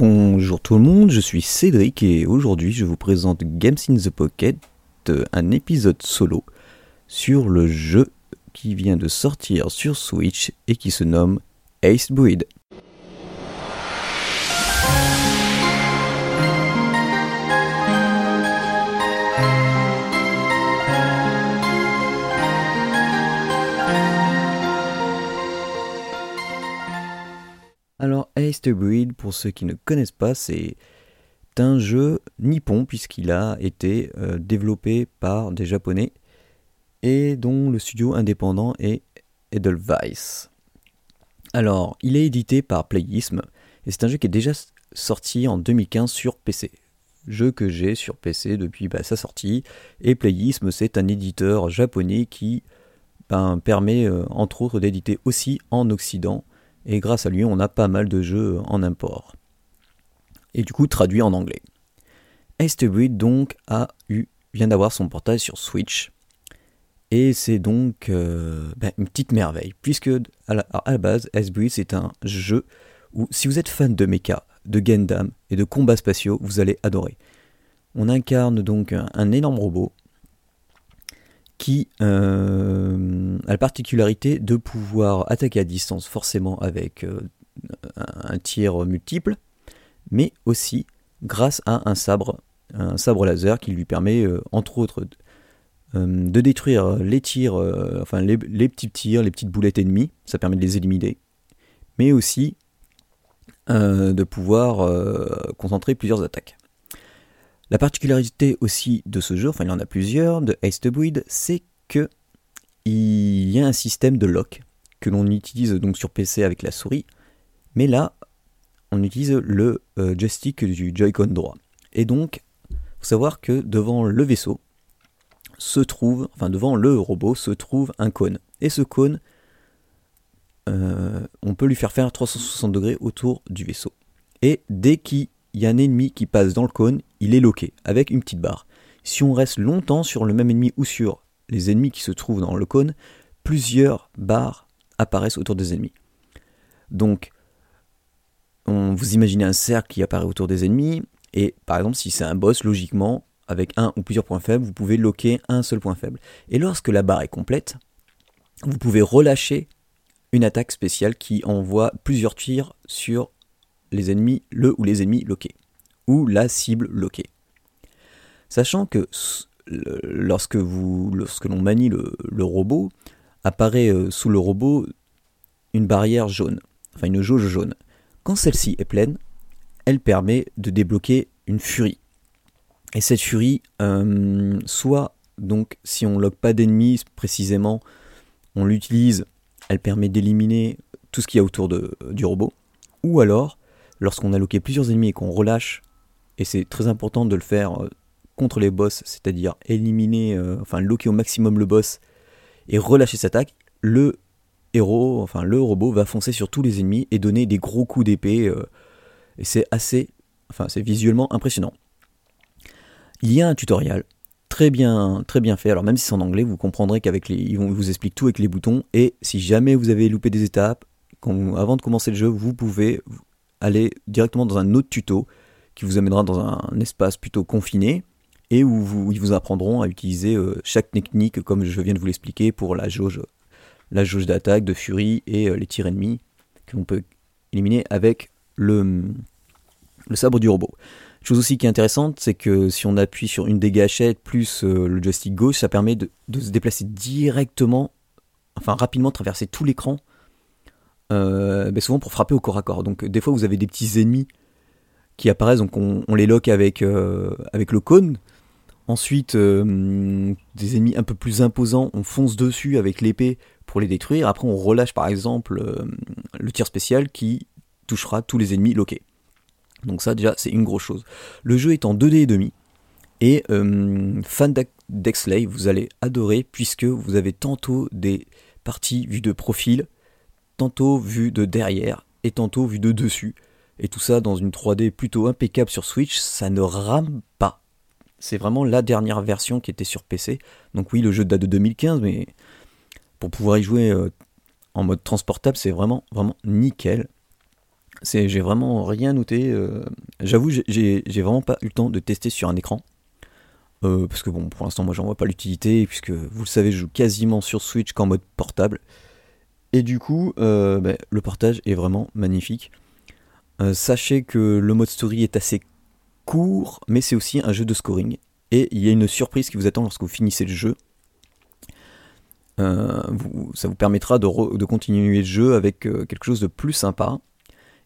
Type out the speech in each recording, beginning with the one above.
Bonjour tout le monde, je suis Cédric et aujourd'hui je vous présente Games in the Pocket, un épisode solo sur le jeu qui vient de sortir sur Switch et qui se nomme Ace Breed. Alors Ace Breed, pour ceux qui ne connaissent pas, c'est un jeu nippon puisqu'il a été euh, développé par des japonais et dont le studio indépendant est Edelweiss. Alors, il est édité par Playism et c'est un jeu qui est déjà sorti en 2015 sur PC. Jeu que j'ai sur PC depuis bah, sa sortie. Et Playism, c'est un éditeur japonais qui ben, permet euh, entre autres d'éditer aussi en Occident et grâce à lui on a pas mal de jeux en import. Et du coup traduit en anglais. Breed donc a eu, vient d'avoir son portail sur Switch. Et c'est donc euh, ben, une petite merveille, puisque à la, base, c'est un jeu où si vous êtes fan de mecha, de Gundam et de combats spatiaux, vous allez adorer. On incarne donc un énorme robot qui euh, a la particularité de pouvoir attaquer à distance forcément avec euh, un tir multiple, mais aussi grâce à un sabre, un sabre laser qui lui permet euh, entre autres de détruire les tirs, enfin les, petits tirs, les petites boulettes ennemies, ça permet de les éliminer, mais aussi de pouvoir concentrer plusieurs attaques. La particularité aussi de ce jeu, enfin il y en a plusieurs, de Breed, c'est que il y a un système de lock que l'on utilise donc sur PC avec la souris, mais là on utilise le euh, joystick du Joy-Con droit. Et donc, faut savoir que devant le vaisseau se trouve, enfin devant le robot se trouve un cône. Et ce cône, euh, on peut lui faire faire 360 degrés autour du vaisseau. Et dès qu'il il y a un ennemi qui passe dans le cône, il est loqué avec une petite barre. Si on reste longtemps sur le même ennemi ou sur les ennemis qui se trouvent dans le cône, plusieurs barres apparaissent autour des ennemis. Donc, on, vous imaginez un cercle qui apparaît autour des ennemis, et par exemple, si c'est un boss, logiquement, avec un ou plusieurs points faibles, vous pouvez loquer un seul point faible. Et lorsque la barre est complète, vous pouvez relâcher une attaque spéciale qui envoie plusieurs tirs sur les ennemis, le ou les ennemis loqués, ou la cible loquée. Sachant que lorsque, l'on manie le, robot, apparaît euh, sous le robot une barrière jaune, enfin une jauge jaune. Quand celle-ci est pleine, elle permet de débloquer une furie. Et cette furie, euh, soit donc si on loque pas d'ennemis précisément, on l'utilise, elle permet d'éliminer tout ce qu'il y a autour du robot, ou alors lorsqu'on a loqué plusieurs ennemis et qu'on relâche, et c'est très important de le faire euh, contre les boss, c'est-à-dire éliminer, euh, enfin loquer au maximum le boss et relâcher sa attaque, le héros, enfin le robot va foncer sur tous les ennemis et donner des gros coups d'épée, euh, et c'est assez, enfin c'est visuellement impressionnant. Il y a un tutoriel très bien, très bien fait. Alors même si c'est en anglais, vous comprendrez qu'avec les, ils vous expliquer tout avec les boutons. Et si jamais vous avez loupé des étapes, avant de commencer le jeu, vous pouvez aller directement dans un autre tuto qui vous amènera dans un espace plutôt confiné et où, ils vous apprendront à utiliser euh, chaque technique comme je viens de vous l'expliquer pour la jauge, la jauge d'attaque, de furie et euh, les tirs ennemis que l'on peut éliminer avec le, le sabre du robot. Chose aussi qui est intéressante, c'est que si on appuie sur une des gâchettes plus euh, le joystick gauche, ça permet de, se déplacer directement, enfin rapidement traverser tout l'écran ben souvent pour frapper au corps à corps. Donc des fois vous avez des petits ennemis qui apparaissent, donc on, les avec, euh, avec le cône. Ensuite, euh, des ennemis un peu plus imposants, on fonce dessus avec l'épée pour les détruire. Après, on relâche par exemple le tir spécial qui touchera tous les ennemis loqués. Donc ça déjà, c'est une grosse chose. Le jeu est en 2D et demi. Et fan d'Exlay, vous allez adorer puisque vous avez tantôt des parties vues de profil, tantôt vu de derrière et tantôt vu de dessus. Et tout ça dans une 3D plutôt impeccable sur Switch, ça ne rame pas. C'est vraiment la dernière version qui était sur PC. Donc oui, le jeu date de 2015, mais pour pouvoir y jouer euh, en mode transportable, c'est vraiment, vraiment nickel. j'ai vraiment rien noté. J'avoue, j'ai vraiment pas eu le temps de tester sur un écran. parce que bon, pour l'instant, moi j'en vois pas l'utilité, puisque vous le savez, je joue quasiment sur Switch qu'en mode portable. Et du coup, ben, le portage est vraiment magnifique. Sachez que le mode story est assez court, mais c'est aussi un jeu de scoring. Et il y a une surprise qui vous attend lorsque vous finissez le jeu. Euh, ça vous permettra de, continuer le jeu avec euh, quelque chose de plus sympa.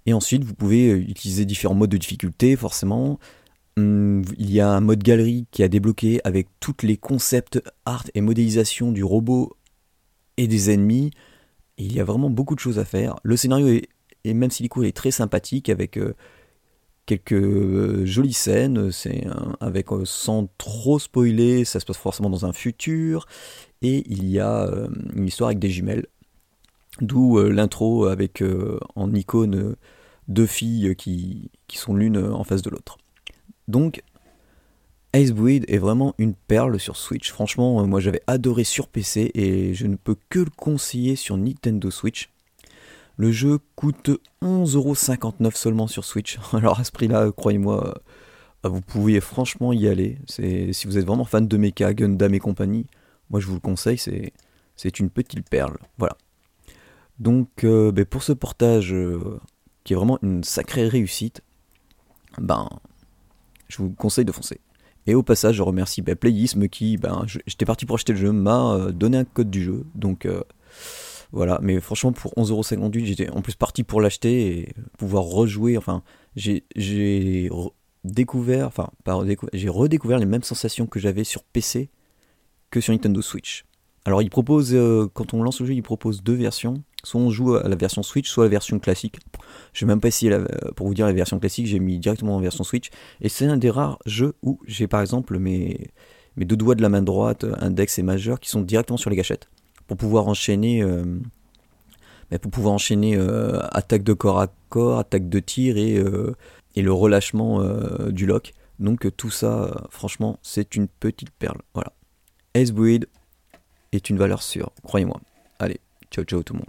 Et ensuite, vous pouvez euh, utiliser différents modes de difficulté, forcément. Hum, il y a un mode galerie qui a débloqué avec tous les concepts art et modélisation du robot et des ennemis. il y a vraiment beaucoup de choses à faire. Le scénario est, et même si est très sympathique avec quelques euh, jolies scènes, c'est avec euh, sans trop spoiler, ça se passe forcément dans un futur, et il y a euh, une histoire avec des jumelles, d'où l'intro avec en icône deux filles qui, qui sont l'une en face de l'autre. Donc Ace Bleed est vraiment une perle sur Switch. Franchement, moi j'avais adoré sur PC et je ne peux que le conseiller sur Nintendo Switch. Le jeu coûte 11,59€ seulement sur Switch. Alors à ce prix-là, croyez-moi, euh, vous pouvez franchement y aller. Si vous êtes vraiment fan de Mecha, Gundam et compagnie, moi je vous le conseille, c'est une petite perle. Voilà. Donc euh, ben, pour ce portage euh, qui est vraiment une sacrée réussite, ben je vous conseille de foncer. Et au passage, je remercie ben, qui, ben, j'étais parti pour acheter le jeu, m'a donné un code du jeu. Donc voilà, mais franchement, pour 11,58€, j'étais en plus parti pour l'acheter et pouvoir rejouer. Enfin, j'ai découvert, enfin, j'ai redécouvert les mêmes sensations que j'avais sur PC que sur Nintendo Switch. Alors, il propose, euh, quand on lance le jeu, il propose deux versions. Soit on joue à la version Switch, soit à la version classique. Je vais même pas essayer, pour vous dire, la version classique, j'ai mis directement en version Switch. Et c'est un des rares jeux où j'ai par exemple mes, mes deux doigts de la main droite, index et majeur, qui sont directement sur les gâchettes pour pouvoir enchaîner, euh, euh, attaque de corps à corps, attaque de tir et, euh, le relâchement du lock. Donc tout ça, franchement, c'est une petite perle. Voilà. Ace est une valeur sûre, croyez-moi. Allez, ciao ciao tout le monde.